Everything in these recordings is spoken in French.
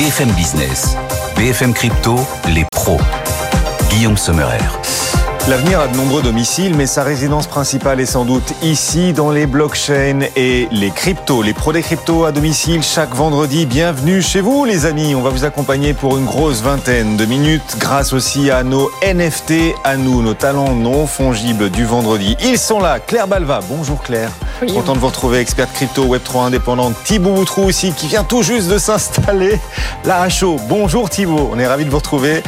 BFM Business, BFM Crypto, les pros. Guillaume Sommerer. L'avenir a de nombreux domiciles, mais sa résidence principale est sans doute ici, dans les blockchains et les cryptos. Les pros des cryptos à domicile chaque vendredi. Bienvenue chez vous, les amis. On va vous accompagner pour une grosse vingtaine de minutes, grâce aussi à nos NFT, à nous, nos talents non fongibles du vendredi. Ils sont là. Claire Balva. Bonjour Claire. Content de vous retrouver, experte crypto, Web3 indépendante. Thibaut Boutrou aussi, qui vient tout juste de s'installer là à chaud. Bonjour Thibaut. On est ravis de vous retrouver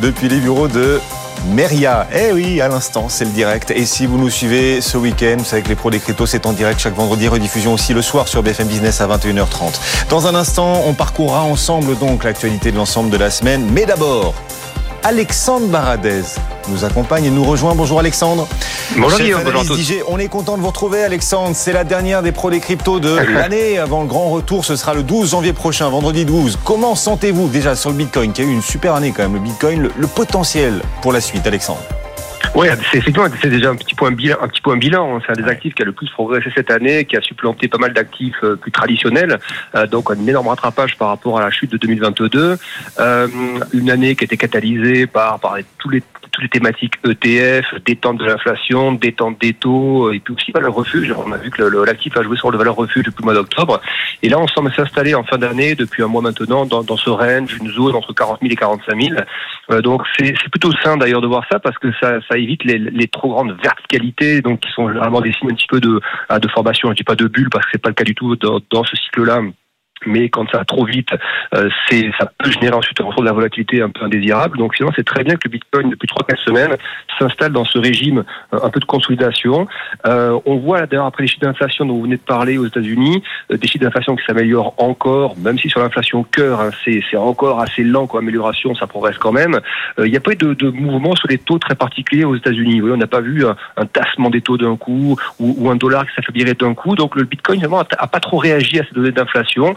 depuis les bureaux de Meria. Eh oui, à l'instant, c'est le direct. Et si vous nous suivez ce week-end, vous savez que les pros des cryptos, c'est en direct chaque vendredi, rediffusion aussi le soir sur BFM Business à 21h30. Dans un instant, on parcourra ensemble donc l'actualité de l'ensemble de la semaine. Mais d'abord, Alexandre Baradez nous accompagne et nous rejoint. Bonjour Alexandre. Bonjour Guillaume, bonjour à tous. DJ. On est content de vous retrouver Alexandre. C'est la dernière des pros des cryptos de l'année. Avant le grand retour, ce sera le 12 janvier prochain, vendredi 12. Comment sentez-vous déjà sur le Bitcoin, qui a eu une super année quand même, le Bitcoin, le, le potentiel pour la suite, Alexandre? Oui, c'est effectivement c'est déjà un petit point bilan. Un petit point bilan. C'est un des actifs qui a le plus progressé cette année, qui a supplanté pas mal d'actifs euh, plus traditionnels. Euh, donc un énorme rattrapage par rapport à la chute de 2022. Euh, une année qui a été catalysée par par tous les toutes les thématiques ETF, détente de l'inflation, détente des taux, et puis aussi valeur refuge. On a vu que l'actif a joué sur le valeur refuge depuis le mois d'octobre. Et là, on semble s'installer en fin d'année, depuis un mois maintenant, dans, dans, ce range, une zone entre 40 000 et 45 000. Euh, donc c'est plutôt sain d'ailleurs de voir ça, parce que ça, ça évite les, trop grandes verticalités, donc qui sont généralement des signes un petit peu de, de formation. Je dis pas de bulle, parce que c'est pas le cas du tout dans, dans ce cycle-là mais quand ça va trop vite, euh, ça peut générer ensuite un retour de la volatilité un peu indésirable. Donc finalement, c'est très bien que le Bitcoin depuis trois quatre semaines s'installe dans ce régime euh, un peu de consolidation. Euh, on voit d'ailleurs après les chiffres d'inflation dont vous venez de parler aux États-Unis, euh, des chiffres d'inflation qui s'améliorent encore, même si sur l'inflation cœur, hein, c'est encore assez lent comme amélioration, ça progresse quand même. Il n'y a pas eu de, de, mouvement sur les taux très particuliers aux États-Unis. On n'a pas vu un, tassement des taux d'un coup ou, ou, un dollar qui s'affaiblirait d'un coup. Donc le Bitcoin finalement a, a pas trop réagi à ces données d'inflation.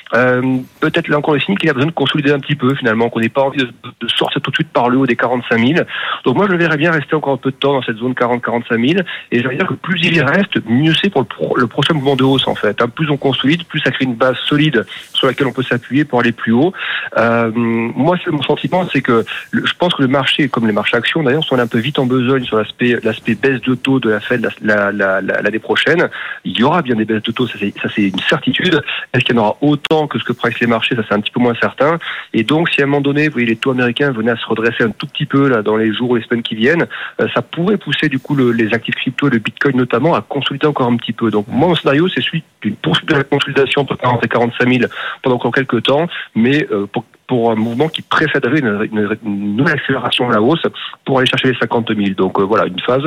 Euh, peut-être là encore le signe qu'il a besoin de consolider un petit peu finalement, qu'on n'ait pas envie de, de, sortir tout de suite par le haut des 45 000. Donc moi je le verrais bien rester encore un peu de temps dans cette zone 40-45 000 et je dire que plus il y reste, mieux c'est pour le, pro, le, prochain mouvement de hausse en fait. Hein, plus on consolide, plus ça crée une base solide sur laquelle on peut s'appuyer pour aller plus haut. Euh, moi mon sentiment, c'est que je pense que le marché, comme les marchés actions d'ailleurs, sont un peu vite en besogne sur l'aspect l'aspect baisse de taux de la Fed l'année la, la, la, prochaine. Il y aura bien des baisses de taux, ça c'est une certitude. Est-ce qu'il y en aura autant que ce que price les marchés, ça c'est un petit peu moins certain. Et donc, si à un moment donné, vous voyez, les taux américains venaient à se redresser un tout petit peu là dans les jours ou les semaines qui viennent, euh, ça pourrait pousser du coup le, les actifs crypto le Bitcoin notamment à consolider encore un petit peu. Donc, moi, mon scénario, c'est celui d'une poursuite de la consolidation entre 40 et 45 000 pendant encore quelques temps, mais euh, pour pour un mouvement qui précéderait une, une, nouvelle accélération à la hausse pour aller chercher les 50 000. Donc euh, voilà, une phase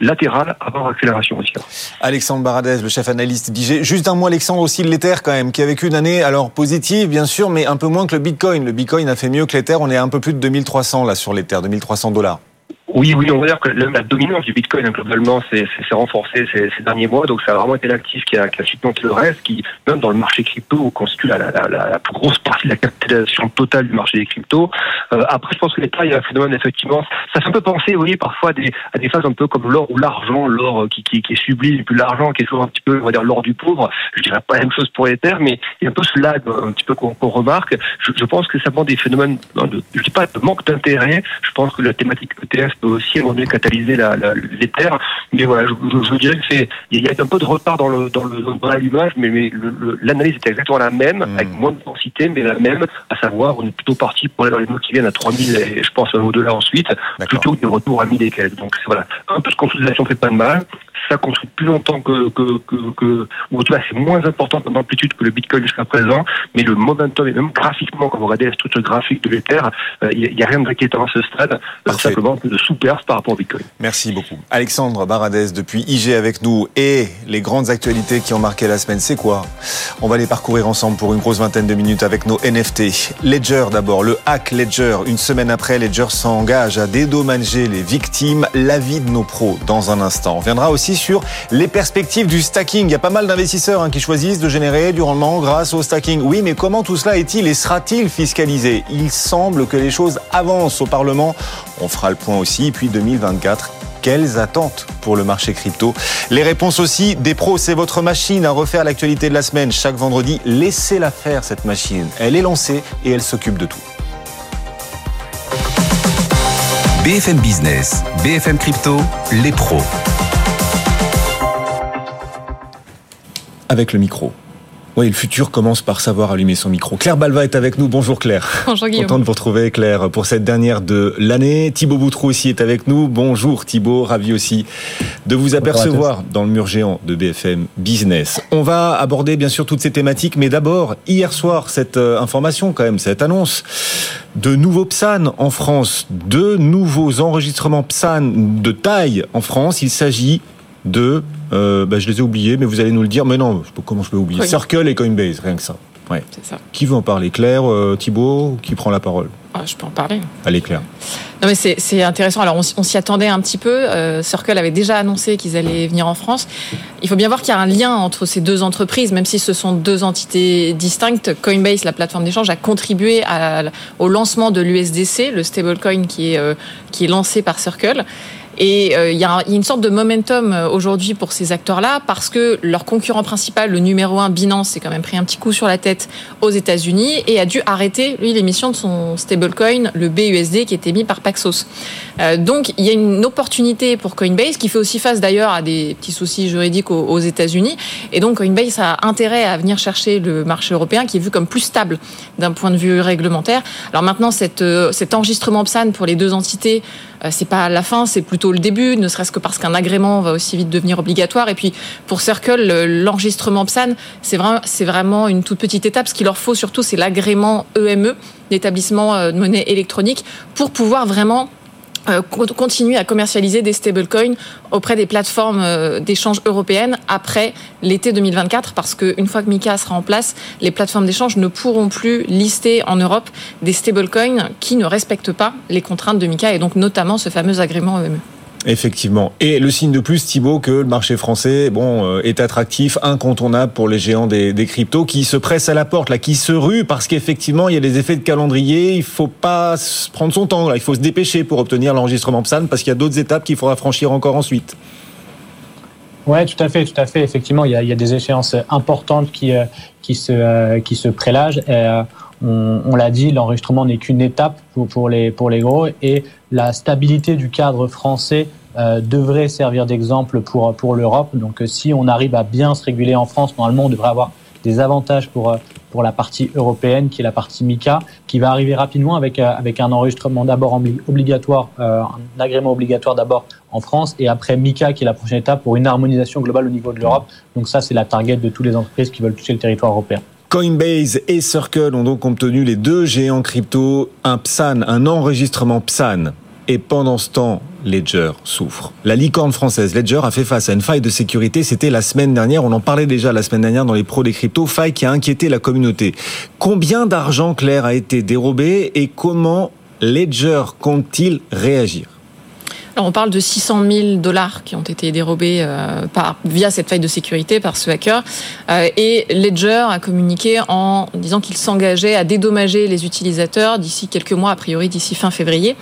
latérale avant accélération aussi. Alexandre Baradez, le chef analyste d'IG. Juste un mot, Alexandre, aussi de l'Ether quand même, qui a vécu une année alors positive, bien sûr, mais un peu moins que le Bitcoin. Le Bitcoin a fait mieux que l'Ether. On est à un peu plus de 2300 là sur l'Ether, 2300 dollars. Oui, oui, on va dire que la dominance du Bitcoin globalement s'est renforcée ces, ces, derniers mois, donc ça a vraiment été l'actif qui a, qui a supplanté le reste, qui même dans le marché crypto constitue la, la, la, la, plus grosse partie de la capitalisation totale du marché des cryptos. Euh, après, je pense que l'État, il y a un phénomène effectivement, ça fait un peu penser, vous voyez, parfois à des, à des phases un peu comme l'or ou l'argent, l'or qui, qui, qui, est sublime, puis l'argent qui est toujours un petit peu, on va dire, l'or du pauvre. Je dirais pas la même chose pour l'Ether, mais il y a un peu ce lag un petit peu qu'on qu remarque. Je, je, pense que ça prend des phénomènes, de, je dis pas de manque d'intérêt. Je pense que la thématique ETF aussi on catalyser la, la, les terres. Mais voilà, je, je, je dirais que c'est il y a un peu de retard dans le dans le dans l'allumage, mais, mais l'analyse était exactement la même, mmh. avec moins de densité, mais la même, à savoir on est plutôt parti pour aller dans les mots qui viennent à 3000 et je pense au-delà ensuite, plutôt que des retours à 1000 et quelques. Donc voilà, un peu de consolidation fait pas de mal ça construit plus longtemps que, que, que, que ou en tout cas c'est moins important en amplitude que le Bitcoin jusqu'à présent, mais le momentum et même graphiquement, quand vous regardez la structure graphique de l'Ether, il euh, n'y a, a, rien d'inquiétant à ce stade, euh, simplement de sous-perf par rapport au Bitcoin. Merci beaucoup. Alexandre Baradez depuis IG avec nous et les grandes actualités qui ont marqué la semaine, c'est quoi? On va les parcourir ensemble pour une grosse vingtaine de minutes avec nos NFT. Ledger d'abord, le hack Ledger. Une semaine après, Ledger s'engage à dédommager les victimes. L'avis de nos pros dans un instant. On viendra aussi sur les perspectives du stacking. Il y a pas mal d'investisseurs hein, qui choisissent de générer du rendement grâce au stacking. Oui, mais comment tout cela est-il et sera-t-il fiscalisé? Il semble que les choses avancent au Parlement. On fera le point aussi. Puis 2024 Quelles attentes pour le marché crypto? Les réponses aussi des pros, c'est votre machine à refaire l'actualité de la semaine. Chaque vendredi, laissez-la faire cette machine. Elle est lancée et elle s'occupe de tout. BFM Business, BFM Crypto, les pros. Avec le micro. Oui, le futur commence par savoir allumer son micro. Claire Balva est avec nous. Bonjour Claire. Bonjour Guillaume. Content de vous retrouver Claire pour cette dernière de l'année. Thibaut Boutrou aussi est avec nous. Bonjour Thibaut, ravi aussi de vous apercevoir dans le mur géant de BFM Business. On va aborder bien sûr toutes ces thématiques, mais d'abord, hier soir, cette euh, information quand même, cette annonce de nouveaux PSAN en France, de nouveaux enregistrements PSAN de taille en France. Il s'agit de, euh, bah, je les ai oubliés, mais vous allez nous le dire. Mais non, comment je peux oublier Oui. Circle et Coinbase, rien que ça. Ouais. Ça. Qui veut en parler? Claire, euh, Thibaut, qui prend la parole? Ah, je peux en parler. Allez Claire. Non mais c'est intéressant. Alors on, on s'y attendait un petit peu. Euh, Circle avait déjà annoncé qu'ils allaient venir en France. Il faut bien voir qu'il y a un lien entre ces deux entreprises, même si ce sont deux entités distinctes. Coinbase, la plateforme d'échange, a contribué à- au lancement de l'USDC, le stablecoin qui est euh, qui est lancé par Circle. Et euh, il y, y a une sorte de momentum euh, aujourd'hui pour ces acteurs-là parce que leur concurrent principal, le numéro un Binance, s'est quand même pris un petit coup sur la tête aux États-Unis et a dû arrêter lui l'émission de son stablecoin, le BUSD, qui était mis par Paxos. Euh, donc il y a une opportunité pour Coinbase qui fait aussi face d'ailleurs à des petits soucis juridiques aux, États-Unis. Et donc Coinbase a intérêt à venir chercher le marché européen qui est vu comme plus stable d'un point de vue réglementaire. Alors maintenant, cette, cet enregistrement PSAN pour les deux entités, c'est pas la fin, c'est plutôt le début, ne serait-ce que parce qu'un agrément va aussi vite devenir obligatoire. Et puis pour Circle, le- l'enregistrement PSAN, c'est vraiment, vraiment une toute petite étape. Ce qu'il leur faut surtout, c'est l'agrément EME, l'établissement euh, de monnaie électronique, pour pouvoir vraiment euh, co- continuer à commercialiser des stablecoins auprès des plateformes euh, d'échange européennes après l'été 2024 parce qu'une fois que MiCA sera en place, les plateformes d'échange ne pourront plus lister en Europe des stablecoins qui ne respectent pas les contraintes de MiCA et donc notamment ce fameux agrément EME. Effectivement. Et le signe de plus, Thibaut, que le marché français, bon, euh, est attractif, incontournable pour les géants des, cryptos qui se pressent à la porte, là, qui se ruent parce qu'effectivement, il y a des effets de calendrier. Il faut pas prendre son temps. Il faut se dépêcher pour obtenir l'enregistrement PSAN parce qu'il y a d'autres étapes qu'il faudra franchir encore ensuite. Ouais, tout à fait, tout à fait. Effectivement, il y a, des échéances importantes qui, euh, qui, se, euh, qui se prélagent. On on l'a dit, l'enregistrement n'est qu'une étape pour, pour, les, pour les gros et la stabilité du cadre français euh, devrait servir d'exemple pour, pour l'Europe. Donc, euh, si on arrive à bien se réguler en France, normalement, on devrait avoir des avantages pour, euh, pour la partie européenne, qui est la partie MICA, qui va arriver rapidement avec, euh, avec un enregistrement d'abord obli- obligatoire, euh, un agrément obligatoire d'abord en France, et après MICA, qui est la prochaine étape pour une harmonisation globale au niveau de l'Europe. Donc ça, c'est la target de toutes les entreprises qui veulent toucher le territoire européen. Coinbase et Circle ont donc obtenu les deux géants crypto un PSAN, un enregistrement PSAN. Et pendant ce temps, Ledger souffre. La licorne française Ledger a fait face à une faille de sécurité. C'était la semaine dernière. On en parlait déjà la semaine dernière dans les pros des cryptos. Faille qui a inquiété la communauté. Combien d'argent clair a été dérobé et comment Ledger compte-t-il réagir? On parle de 600 000 dollars qui ont été dérobés euh, via cette faille de sécurité par ce hacker. Euh, et Ledger a communiqué en disant qu'il s'engageait à dédommager les utilisateurs d'ici quelques mois, a priori d'ici fin février.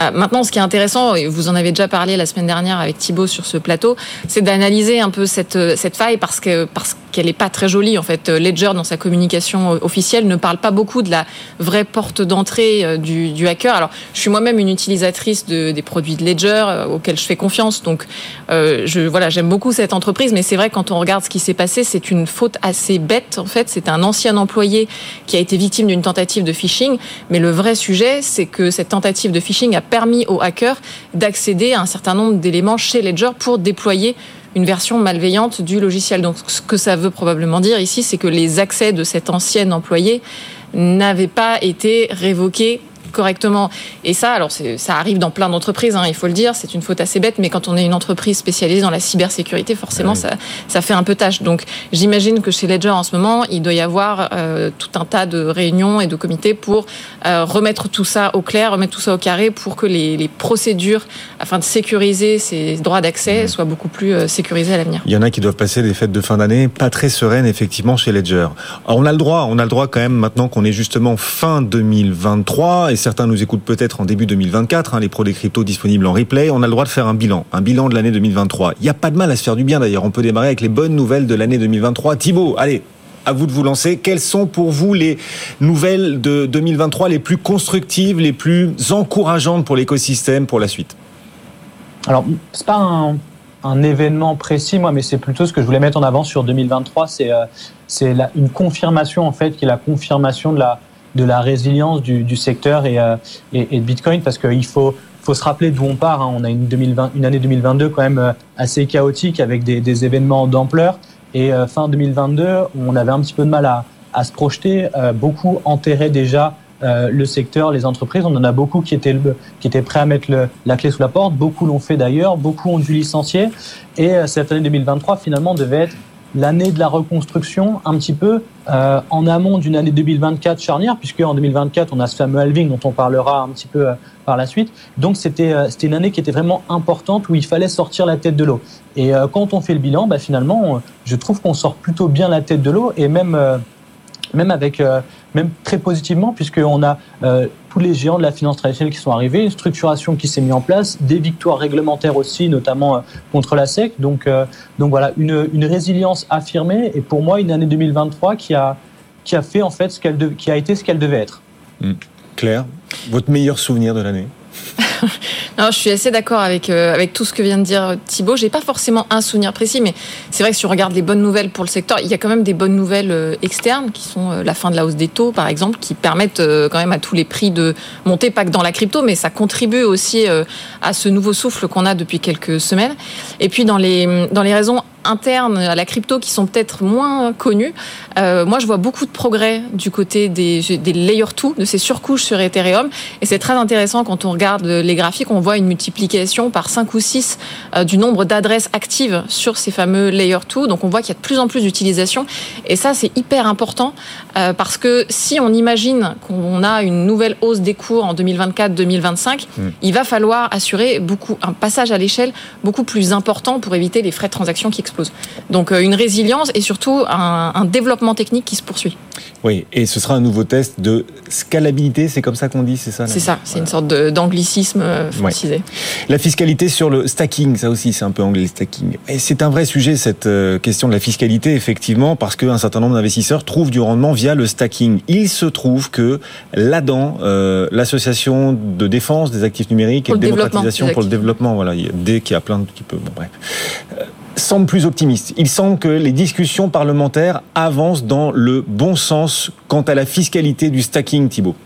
Euh, maintenant, ce qui est intéressant, et vous en avez déjà parlé la semaine dernière avec Thibaut sur ce plateau, c'est d'analyser un peu cette, cette faille parce que parce qu'elle est pas très jolie. En fait, Ledger dans sa communication officielle ne parle pas beaucoup de la vraie porte d'entrée euh, du, du hacker. Alors, je suis moi-même une utilisatrice de, des produits de Ledger euh, auxquels je fais confiance. Donc, euh, je voilà, j'aime beaucoup cette entreprise, mais c'est vrai quand on regarde ce qui s'est passé, c'est une faute assez bête. En fait, c'est un ancien employé qui a été victime d'une tentative de phishing. Mais le vrai sujet, c'est que cette tentative de phishing a permis aux hackers d'accéder à un certain nombre d'éléments chez Ledger pour déployer une version malveillante du logiciel. Donc, ce que ça veut probablement dire ici, c'est que les accès de cet ancien employé n'avaient pas été révoqués correctement. Et ça, alors ça arrive dans plein d'entreprises, hein, il faut le dire, c'est une faute assez bête, mais quand on est une entreprise spécialisée dans la cybersécurité, forcément, ça, ça fait un peu tâche. Donc j'imagine que chez Ledger en ce moment, il doit y avoir euh, tout un tas de réunions et de comités pour euh, remettre tout ça au clair, remettre tout ça au carré pour que les, les procédures afin de sécuriser ces droits d'accès soient beaucoup plus euh, sécurisées à l'avenir. Il y en a qui doivent passer des fêtes de fin d'année pas très sereines effectivement chez Ledger. Alors, on a le droit, on a le droit quand même maintenant qu'on est justement fin 2023 et certains nous écoutent peut-être en début 2024, hein, les pros des cryptos disponibles en replay. On a le droit de faire un bilan, un bilan de l'année 2023. Il n'y a pas de mal à se faire du bien d'ailleurs. On peut démarrer avec les bonnes nouvelles de l'année 2023. Thibaut, allez, à vous de vous lancer. Quelles sont pour vous les nouvelles de 2023 les plus constructives, les plus encourageantes pour l'écosystème pour la suite? Alors, c'est pas un, événement précis, moi, mais c'est plutôt ce que je voulais mettre en avant sur 2023. C'est euh, une confirmation, en fait, qui est la confirmation de la, de la résilience du, du secteur et, euh, et, et, de Bitcoin, parce qu'il faut, faut se rappeler d'où on part. Hein. On a une, 2020, une année 2022 quand même euh, assez chaotique avec des, des événements d'ampleur. Et euh, fin 2022, on avait un petit peu de mal à, à se projeter. Euh, beaucoup enterraient déjà euh, le secteur, les entreprises. On en a beaucoup qui étaient, qui étaient prêts à mettre le, la clé sous la porte. Beaucoup l'ont fait d'ailleurs. Beaucoup ont dû licencier. Et cette année 2023, finalement, devait être l'année de la reconstruction un petit peu euh, en amont d'une année 2024 charnière, puisque en 2024 on a ce fameux halving dont on parlera un petit peu euh, par la suite. Donc c'était euh, c'était une année qui était vraiment importante où il fallait sortir la tête de l'eau. Et euh, quand on fait le bilan, bah, finalement, je trouve qu'on sort plutôt bien la tête de l'eau et même euh, même avec même très positivement, puisqu'on a euh, tous les géants de la finance traditionnelle qui sont arrivés, une structuration qui s'est mise en place, des victoires réglementaires aussi, notamment euh, contre la SEC. Donc, euh, donc voilà, une, une, résilience affirmée et pour moi une année 2023 qui a, qui a fait en fait ce qu'elle qui a été ce qu'elle devait être. Claire, votre meilleur souvenir de l'année? Non, je suis assez d'accord avec euh, avec tout ce que vient de dire Thibault. J'ai pas forcément un souvenir précis, mais c'est vrai que si on regarde les bonnes nouvelles pour le secteur, il y a quand même des bonnes nouvelles euh, externes qui sont euh, la fin de la hausse des taux, par exemple, qui permettent quand même à tous les prix de monter, pas que dans la crypto, mais ça contribue aussi à ce nouveau souffle qu'on a depuis quelques semaines. Et puis dans les dans les raisons internes à la crypto qui sont peut-être moins connus. Euh, moi, je vois beaucoup de progrès du côté des, des layer 2, de ces surcouches sur Ethereum. Et c'est très intéressant quand on regarde les graphiques, on voit une multiplication par 5 ou 6 euh, du nombre d'adresses actives sur ces fameux layer 2. Donc on voit qu'il y a de plus en plus d'utilisation. Et ça, c'est hyper important euh, parce que si on imagine qu'on a une nouvelle hausse des cours en 2024-2025, mmh. il va falloir assurer beaucoup, un passage à l'échelle beaucoup plus important pour éviter les frais de transaction qui explosent. Donc euh, une résilience et surtout un, un, développement technique qui se poursuit. Oui, et ce sera un nouveau test de scalabilité, c'est comme ça qu'on dit, c'est ça C'est ça, c'est voilà. une sorte d'anglicisme euh, francisé. Ouais. La fiscalité sur le stacking, ça aussi c'est un peu anglais le stacking. Et c'est un vrai sujet cette euh, question de la fiscalité, effectivement, parce qu'un certain nombre d'investisseurs trouvent du rendement via le stacking. Il se trouve que là-dedans, euh, l'association de défense des actifs numériques pour et de démocratisation pour le développement, voilà, il y a des qui a plein de qui peut, bon, bref semble plus optimiste. Il semble que les discussions parlementaires avancent dans le bon sens quant à la fiscalité du stacking, Thibault.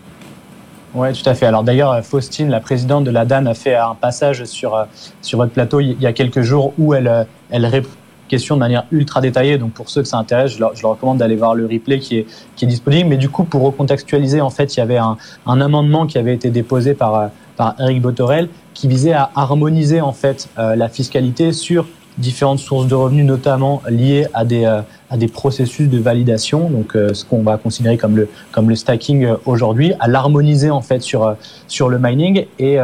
Oui, tout à fait. Alors d'ailleurs, Faustine, la présidente de la DAN, a fait un passage sur, sur votre plateau il y a quelques jours où elle, elle répond question de manière ultra détaillée. Donc pour ceux que ça intéresse, je leur, recommande d'aller voir le replay qui est, qui est disponible. Mais du coup, pour recontextualiser, en fait, il y avait un, amendement qui avait été déposé par, par Eric Botorel qui visait à harmoniser en fait euh, la fiscalité sur différentes sources de revenus, notamment liées à des, euh, à des processus de validation, donc euh, ce qu'on va considérer comme le, comme le stacking euh, aujourd'hui, à l'harmoniser en fait sur, sur le mining. Et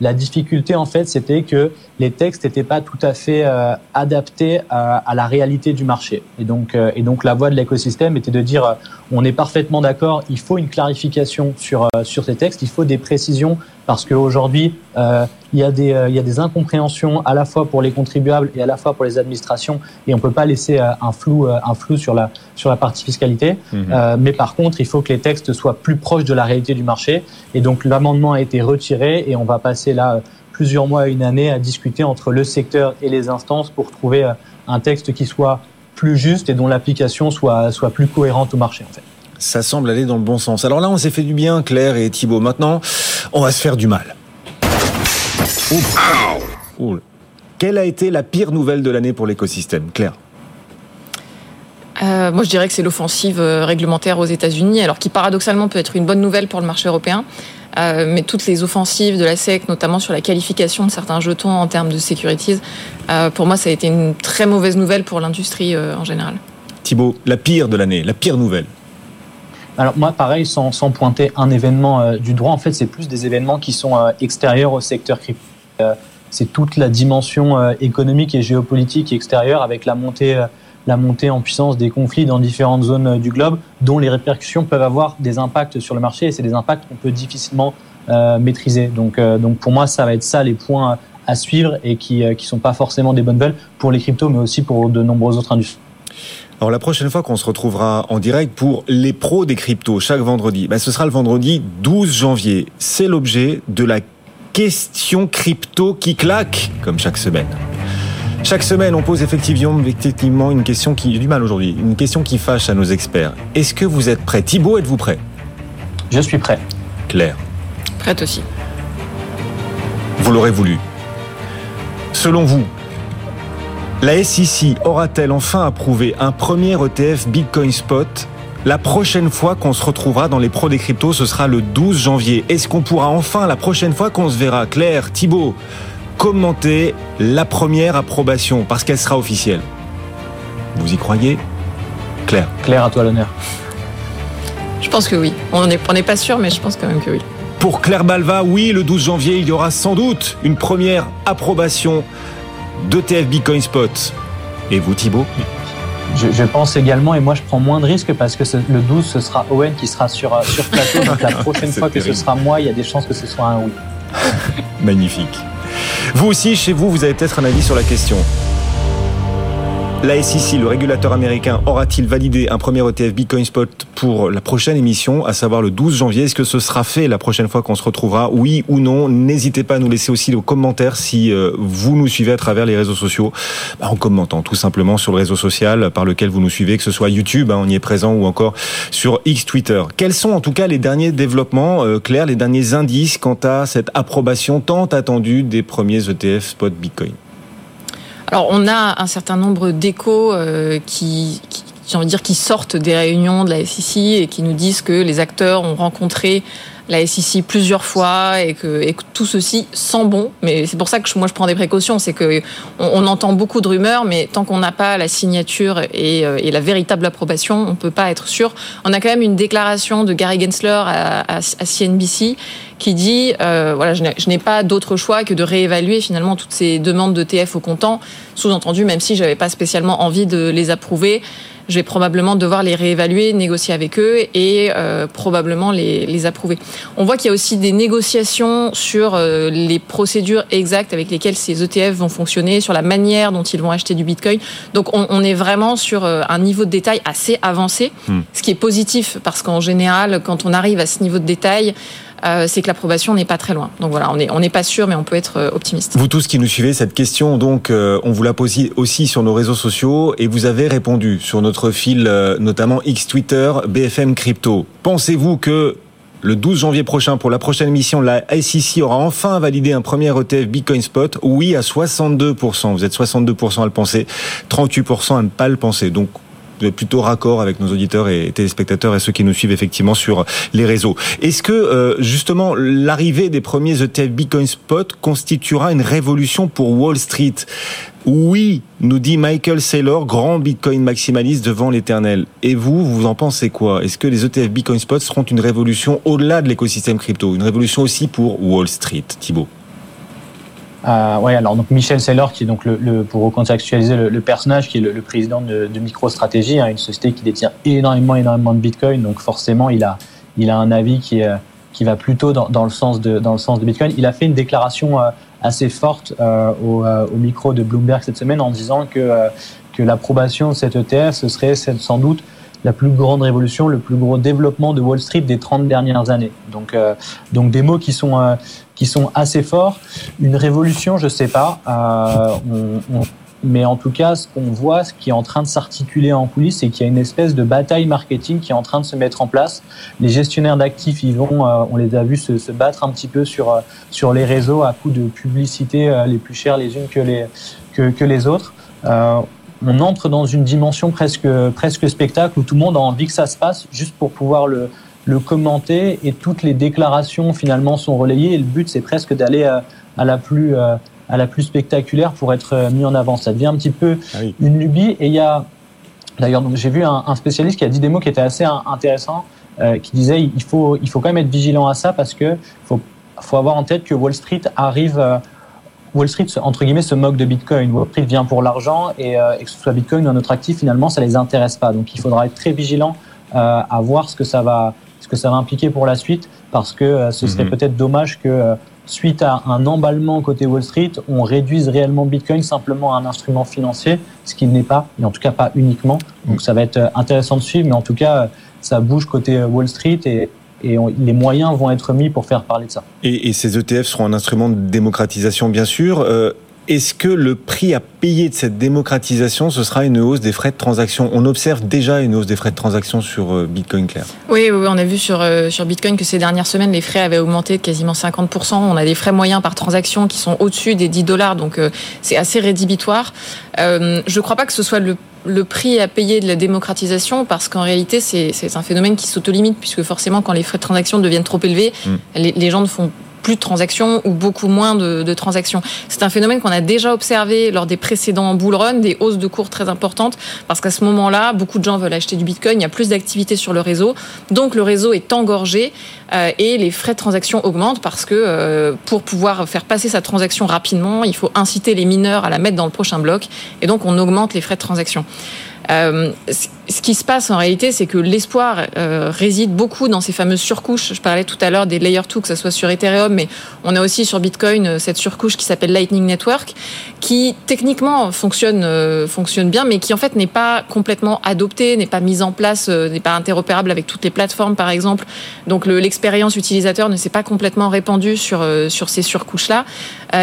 la difficulté en fait, c'était que les textes n'étaient pas tout à fait euh, adaptés à, à, la réalité du marché. Et donc, euh, et donc la voie de l'écosystème était de dire, euh, on est parfaitement d'accord, il faut une clarification sur sur ces textes, il faut des précisions parce qu'aujourd'hui il y a des il y a des incompréhensions à la fois pour les contribuables et à la fois pour les administrations et on peut pas laisser un flou un flou sur la sur la partie fiscalité. Mmh. mais par contre, il faut que les textes soient plus proches de la réalité du marché. Et donc l'amendement a été retiré et on va passer là plusieurs mois à une année à discuter entre le secteur et les instances pour trouver un texte qui soit plus juste et dont l'application soit, soit plus cohérente au marché en fait. Ça semble aller dans le bon sens. Alors là, on s'est fait du bien, Claire et Thibault. Maintenant, on va se faire du mal. Ouh. Quelle a été la pire nouvelle de l'année pour l'écosystème, Claire? Euh, moi, je dirais que c'est l'offensive réglementaire aux États-Unis, alors qui paradoxalement peut être une bonne nouvelle pour le marché européen. Euh, mais toutes les offensives de la SEC, notamment sur la qualification de certains jetons en termes de securities, euh, pour moi, ça a été une très mauvaise nouvelle pour l'industrie euh, en général. Thibault, la pire de l'année, la pire nouvelle alors moi, pareil, sans, sans pointer un événement euh, du droit, en fait, c'est plus des événements qui sont euh, extérieurs au secteur crypto. Euh, c'est toute la dimension économique et géopolitique extérieure avec la montée la montée en puissance des conflits dans différentes zones du globe, dont les répercussions peuvent avoir des impacts sur le marché, et c'est des impacts qu'on peut difficilement maîtrisé. Donc, donc pour moi, ça va être ça les points à suivre et qui ne sont pas forcément des bonnes nouvelles pour les cryptos, mais aussi pour de nombreuses autres industries. Alors la prochaine fois qu'on se retrouvera en direct pour les pros des cryptos chaque vendredi, ben, ce sera le vendredi 12 janvier. C'est l'objet de la question crypto qui claque, comme chaque semaine. Chaque semaine, on pose effectivement, effectivement une question qui, du mal aujourd'hui, une question qui fâche à nos experts. Est-ce que vous êtes prêt Thibaut, êtes-vous prêt? Je suis prêt. Claire Prête aussi. Vous l'aurez voulu. Selon vous, la SEC aura-t-elle enfin approuvé un premier ETF Bitcoin Spot? La prochaine fois qu'on se retrouvera dans les pros des cryptos, ce sera le 12 janvier. Est-ce qu'on pourra enfin, la prochaine fois qu'on se verra, Claire, Thibault, commenter la première approbation parce qu'elle sera officielle Vous y croyez Claire? Claire, à toi l'honneur. Je pense que oui. On n'est pas sûr, mais je pense quand même que oui. Pour Claire Balva, oui, le 12 janvier, il y aura sans doute une première approbation d'ETF Bitcoin Spot. Et vous, Thibault? Je, pense également, et moi je prends moins de risques parce que le 12, ce sera Owen qui sera sur, euh, sur plateau. donc la prochaine fois que ce sera moi, il y a des chances que ce soit un oui. Magnifique. Vous aussi, chez vous, vous avez peut-être un avis sur la question. La SEC, le régulateur américain, aura-t-il validé un premier ETF Bitcoin Spot pour la prochaine émission, à savoir le 12 janvier? Est-ce que ce sera fait la prochaine fois qu'on se retrouvera? Oui ou non? N'hésitez pas à nous laisser aussi vos commentaires si euh, vous nous suivez à travers les réseaux sociaux, bah, en commentant tout simplement sur le réseau social par lequel vous nous suivez, que ce soit YouTube, hein, on y est présent, ou encore sur X Twitter. Quels sont en tout cas les derniers développements, euh, Claire, les derniers indices quant à cette approbation tant attendue des premiers ETF Spot Bitcoin? Alors, on a un certain nombre d'échos euh, qui, qui j'ai envie dire, qui sortent des réunions de la SEC et qui nous disent que les acteurs ont rencontré la SEC plusieurs fois et que, et tout ceci sent bon. Mais c'est pour ça que moi je prends des précautions. C'est que on, entend beaucoup de rumeurs, mais tant qu'on n'a pas la signature et, euh, la véritable approbation, on peut pas être sûr. On a quand même une déclaration de Gary Gensler à CNBC qui dit euh, voilà, je n'ai pas d'autre choix que de réévaluer finalement toutes ces demandes de TF au comptant. Sous-entendu, même si j'avais pas spécialement envie de les approuver je vais probablement devoir les réévaluer, négocier avec eux et euh, probablement les, les, approuver. On voit qu'il y a aussi des négociations sur euh, les procédures exactes avec lesquelles ces ETF vont fonctionner, sur la manière dont ils vont acheter du Bitcoin. Donc on, on est vraiment sur euh, un niveau de détail assez avancé, hmm. ce qui est positif parce qu'en général, quand on arrive à ce niveau de détail, euh, c'est que l'approbation n'est pas très loin. Donc voilà, on n'est on pas sûr, mais on peut être euh, optimiste. Vous tous qui nous suivez, cette question, donc, euh, on vous l'a posée aussi sur nos réseaux sociaux et vous avez répondu sur notre fil, notamment X Twitter, BFM Crypto. Pensez-vous que le 12 janvier prochain, pour la prochaine émission, la SEC aura enfin validé un premier ETF Bitcoin Spot? Oui, à 62%. Vous êtes 62% à le penser, 38% à ne pas le penser. Donc, plutôt raccord avec nos auditeurs et téléspectateurs et ceux qui nous suivent effectivement sur les réseaux. Est-ce que euh, justement l'arrivée des premiers ETF Bitcoin Spot constituera une révolution pour Wall Street? Oui, nous dit Michael Saylor, grand Bitcoin maximaliste devant l'éternel. Et vous, vous en pensez quoi? Est-ce que les ETF Bitcoin Spot seront une révolution au-delà de l'écosystème crypto Une révolution aussi pour Wall Street, Thibault euh, ouais, alors donc Michel Saylor, qui donc le, pour recontextualiser le, personnage, qui est le, président de, de MicroStrategy, hein, une société qui détient énormément, énormément de Bitcoin. Donc forcément, il a, il a un avis qui, euh, qui va plutôt dans, dans, le sens de, dans le sens de Bitcoin. Il a fait une déclaration euh, assez forte euh, au, micro de Bloomberg cette semaine en disant que, que l'approbation de cet ETF, ce serait sans doute la plus grande révolution, le plus gros développement de Wall Street des 30 dernières années. Donc, euh, donc des mots qui sont, euh, qui sont assez forts. Une révolution, je sais pas. Euh, on, on, mais en tout cas, ce qu'on voit, ce qui est en train de s'articuler en coulisses, c'est qu'il y a une espèce de bataille marketing qui est en train de se mettre en place. Les gestionnaires d'actifs, ils vont, euh, on les a vus se, se, battre un petit peu sur euh, sur les réseaux à coup de publicité euh, les plus chères les unes que les que, que les autres on entre dans une dimension presque, presque spectacle où tout le monde a envie que ça se passe juste pour pouvoir le, le commenter et toutes les déclarations finalement sont relayées et le but c'est presque d'aller à, à, la plus à la plus spectaculaire pour être mis en avant. Ça devient un petit peu ah oui. une lubie et il y a d'ailleurs j'ai vu un, un, spécialiste qui a dit des mots qui étaient assez intéressants euh, qui disait il faut il faut quand même être vigilant à ça parce que faut faut avoir en tête que Wall Street arrive euh, Wall Street, entre guillemets, se moque de Bitcoin. Wall Street vient pour l'argent et, euh, et, que ce soit Bitcoin ou un autre actif, finalement, ça les intéresse pas. Donc, il faudra être très vigilant à voir ce que ça va ce que ça va impliquer pour la suite, parce que ce serait mhm. peut-être dommage que suite à un emballement côté Wall Street, on réduise réellement Bitcoin simplement à un instrument financier, ce qu'il n'est pas, et en tout cas pas uniquement. Donc ça va être intéressant de suivre, mais en tout cas, ça bouge côté Wall Street et, et les moyens vont être mis pour faire parler de ça. Et, et, ces ETF seront un instrument de démocratisation, bien sûr. Euh, est-ce que le prix à payer de cette démocratisation, ce sera une hausse des frais de transaction? On observe déjà une hausse des frais de transaction sur euh, Bitcoin, Claire. Oui, oui, on a vu sur, euh, sur Bitcoin que ces dernières semaines, les frais avaient augmenté de quasiment 50%. On a des frais moyens par transaction qui sont au-dessus des 10 dollars, donc c'est assez rédhibitoire. je ne crois pas que ce soit le le prix à payer de la démocratisation parce qu'en réalité c'est un phénomène qui s'autolimite puisque forcément quand les frais de transaction deviennent trop élevés, mm. les, gens ne font plus de transactions ou beaucoup moins de, transactions. C'est un phénomène qu'on a déjà observé lors des précédents bull run, des hausses de cours très importantes, parce qu'à ce moment-là, beaucoup de gens veulent acheter du Bitcoin, il y a plus d'activité sur le réseau, donc le réseau est engorgé euh, et les frais de transaction augmentent parce que euh, pour pouvoir faire passer sa transaction rapidement, il faut inciter les mineurs à la mettre dans le prochain bloc, et donc on augmente les frais de transaction. Euh, ce qui se passe en réalité, c'est que l'espoir euh, réside beaucoup dans ces fameuses surcouches. Je parlais tout à l'heure des layer 2, que ce soit sur Ethereum, mais on a aussi sur Bitcoin euh, cette surcouche qui s'appelle Lightning Network, qui techniquement fonctionne, euh, fonctionne bien, mais qui en fait n'est pas complètement adoptée, n'est pas mise en place, n'est pas interopérable avec toutes les plateformes, par exemple. Donc l'expérience utilisateur ne s'est pas complètement répandue sur, sur ces surcouches-là.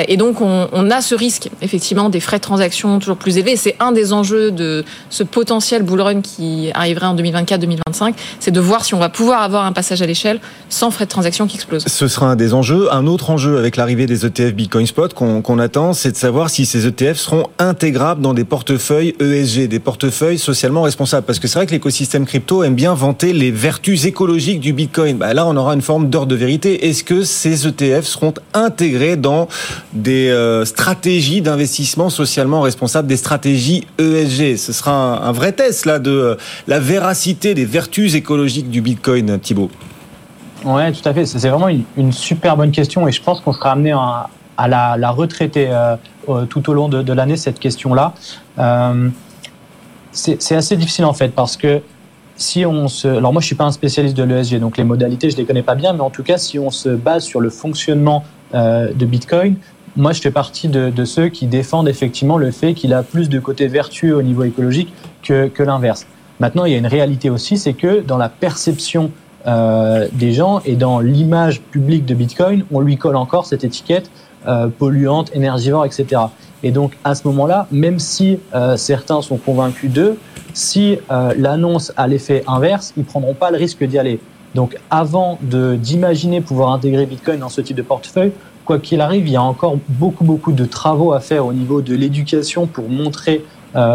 et donc on, on, a ce risque, effectivement, des frais de transaction toujours plus élevés. C'est un des enjeux de ce potentiel bull run qui qui arriverait en 2024-2025, c'est de voir si on va pouvoir avoir un passage à l'échelle sans frais de transaction qui explose. Ce sera un des enjeux. Un autre enjeu avec l'arrivée des ETF Bitcoin Spot qu'on attend, c'est de savoir si ces ETF seront intégrables dans des portefeuilles ESG, des portefeuilles socialement responsables. Parce que c'est vrai que l'écosystème crypto aime bien vanter les vertus écologiques du Bitcoin. Bah là, on aura une forme d'heure de vérité. Est-ce que ces ETF seront intégrés dans des euh, stratégies d'investissement socialement responsables, des stratégies ESG Ce sera un, un vrai test là de la véracité des vertus écologiques du Bitcoin, Thibault Oui, tout à fait. C'est vraiment une, super bonne question et je pense qu'on sera amené à, la, retraiter euh, tout au long de, l'année, cette question-là. Euh, c'est assez difficile en fait parce que si on se... Alors moi je suis pas un spécialiste de l'ESG, donc les modalités je les connais pas bien, mais en tout cas si on se base sur le fonctionnement de Bitcoin, moi, je fais partie de, ceux qui défendent effectivement le fait qu'il a plus de côté vertueux au niveau écologique que, que l'inverse. Maintenant, il y a une réalité aussi, c'est que dans la perception euh, des gens et dans l'image publique de Bitcoin, on lui colle encore cette étiquette euh, polluante, énergivore, etc. Et donc, à ce moment-là, même si euh, certains sont convaincus d'eux, si euh, l'annonce a l'effet inverse, ils prendront pas le risque d'y aller. Donc, avant d'imaginer pouvoir intégrer Bitcoin dans ce type de portefeuille, quoi qu'il arrive, il y a encore beaucoup, beaucoup de travaux à faire au niveau de l'éducation pour montrer,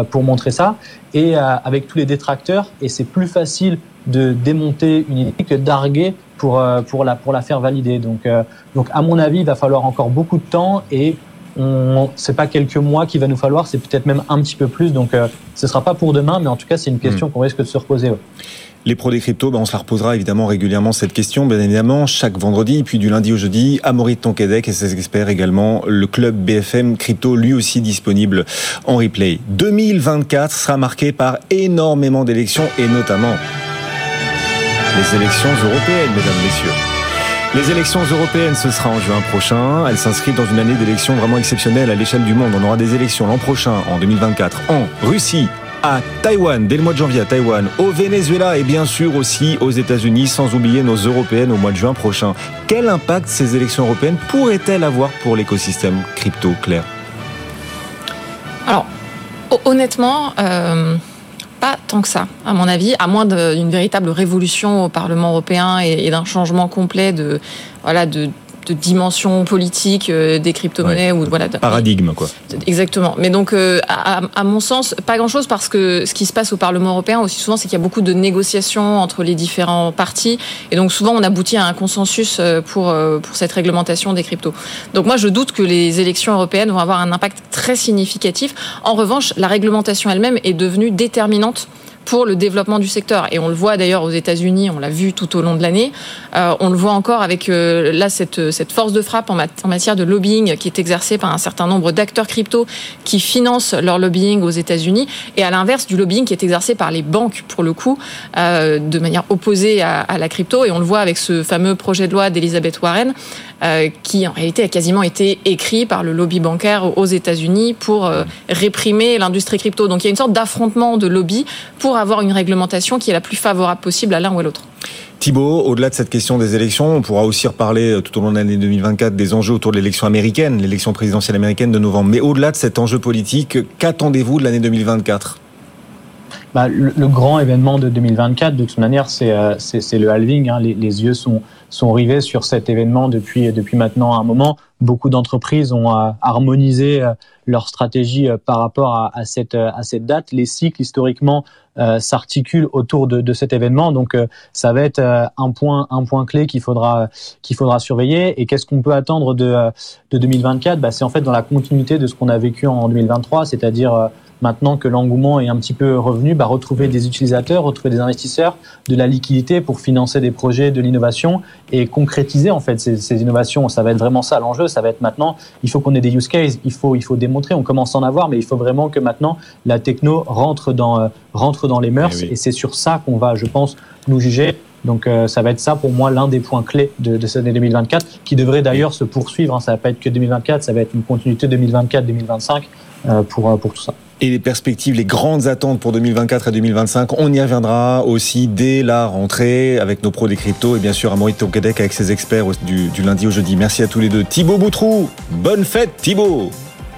pour montrer ça. Et euh, avec tous les détracteurs, et c'est plus facile de démonter une idée que d'arguer pour, euh, pour, la, pour la faire valider. Donc, donc, à mon avis, il va falloir encore beaucoup de temps et on, c'est pas quelques mois qu'il va nous falloir, c'est peut-être même un petit peu plus. Donc, ce sera pas pour demain, mais en tout cas, c'est une question hmm. qu'on risque de se reposer. Les pros des cryptos, ben on se la reposera évidemment régulièrement cette question, bien évidemment, chaque vendredi, puis du lundi au jeudi, Amaury Tonquédec et ses experts également, le club BFM Crypto, lui aussi disponible en replay. 2024 sera marqué par énormément d'élections et notamment les élections européennes, mesdames, messieurs. Les élections européennes, ce sera en juin prochain. Elles s'inscrivent dans une année d'élections vraiment exceptionnelle à l'échelle du monde. On aura des élections l'an prochain, en 2024, en Russie, à Taïwan, dès le mois de janvier à Taïwan, au Venezuela et bien sûr aussi aux États-Unis, sans oublier nos européennes au mois de juin prochain. Quel impact ces élections européennes pourraient-elles avoir pour l'écosystème crypto, Claire? Alors, honnêtement, euh, pas tant que ça, à mon avis, à moins d'une véritable révolution au Parlement européen et, et d'un changement complet de, voilà, de, de dimension politique euh, des crypto-monnaies ou voilà paradigme quoi. Exactement. Mais donc euh, à, à, mon sens pas grand-chose parce que ce qui se passe au Parlement européen aussi souvent c'est qu'il y a beaucoup de négociations entre les différents partis et donc souvent on aboutit à un consensus euh, pour pour cette réglementation des cryptos. Donc moi je doute que les élections européennes vont avoir un impact très significatif. En revanche, la réglementation elle-même est devenue déterminante pour le développement du secteur. Et on le voit d'ailleurs aux États-Unis, on l'a vu tout au long de l'année. Euh, on le voit encore avec euh, là cette, cette force de frappe en, matière de lobbying qui est exercée par un certain nombre d'acteurs crypto qui financent leur lobbying aux États-Unis, et à l'inverse du lobbying qui est exercé par les banques pour le coup, euh, de manière opposée à, à, la crypto. Et on le voit avec ce fameux projet de loi d'Elizabeth Warren, euh, qui en réalité a quasiment été écrit par le lobby bancaire aux États-Unis pour euh, réprimer l'industrie crypto. Donc il y a une sorte d'affrontement de lobby pour avoir une réglementation qui est la plus favorable possible à l'un ou à l'autre. Thibault, au-delà de cette question des élections, on pourra aussi reparler tout au long de l'année 2024 des enjeux autour de l'élection américaine, l'élection présidentielle américaine de novembre. Mais au-delà de cet enjeu politique, qu'attendez-vous de l'année 2024 bah, le, le, grand événement de 2024, de toute manière, c'est euh, le halving. Hein. Les, les, yeux sont, sont rivés sur cet événement depuis, depuis maintenant un moment. Beaucoup d'entreprises ont euh, harmonisé euh, leur stratégie euh, par rapport à, à, cette, à cette date. Les cycles, historiquement, euh, s'articulent autour de, de, cet événement. Donc, ça va être un point, un point clé qu'il faudra, qu'il faudra surveiller. Et qu'est-ce qu'on peut attendre de, de 2024 bah, C'est en fait dans la continuité de ce qu'on a vécu en 2023, c'est-à-dire maintenant que l'engouement est un petit peu revenu, bah, retrouver des utilisateurs, retrouver des investisseurs, de la liquidité pour financer des projets, de l'innovation et concrétiser en fait ces, ces, innovations. Ça va être vraiment ça l'enjeu. Ça va être maintenant, il faut qu'on ait des use cases, il faut, il faut démontrer. On commence à en avoir, mais il faut vraiment que maintenant la techno rentre dans, euh, rentre dans les mœurs. Et, oui. et c'est sur ça qu'on va, je pense, nous juger. Donc euh, ça va être ça pour moi l'un des points clés de, de cette année 2024, qui devrait d'ailleurs se poursuivre. Hein. Ça va pas être que 2024, ça va être une continuité 2024-2025 euh, pour, pour tout ça et les perspectives, les grandes attentes pour 2024 et 2025. On y reviendra aussi dès la rentrée avec nos pros des cryptos et bien sûr à Maurice Québec avec ses experts du, du, lundi au jeudi. Merci à tous les deux. Thibaut Boutrou, bonne fête Thibaut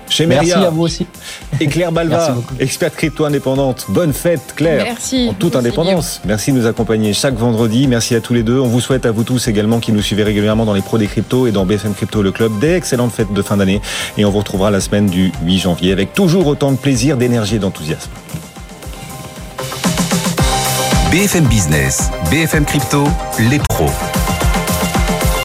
chez Meria. Merci à vous aussi. Et Claire Balva, experte crypto indépendante. Bonne fête, Claire. Merci. En toute indépendance. Merci de nous accompagner chaque vendredi. Merci à tous les deux. On vous souhaite à vous tous également qui nous suivez régulièrement dans les pros des cryptos et dans BFM Crypto, le club, des excellentes fêtes de fin d'année. Et on vous retrouvera la semaine du 8 janvier avec toujours autant de plaisir, d'énergie et d'enthousiasme. BFM Business, BFM Crypto, les pros.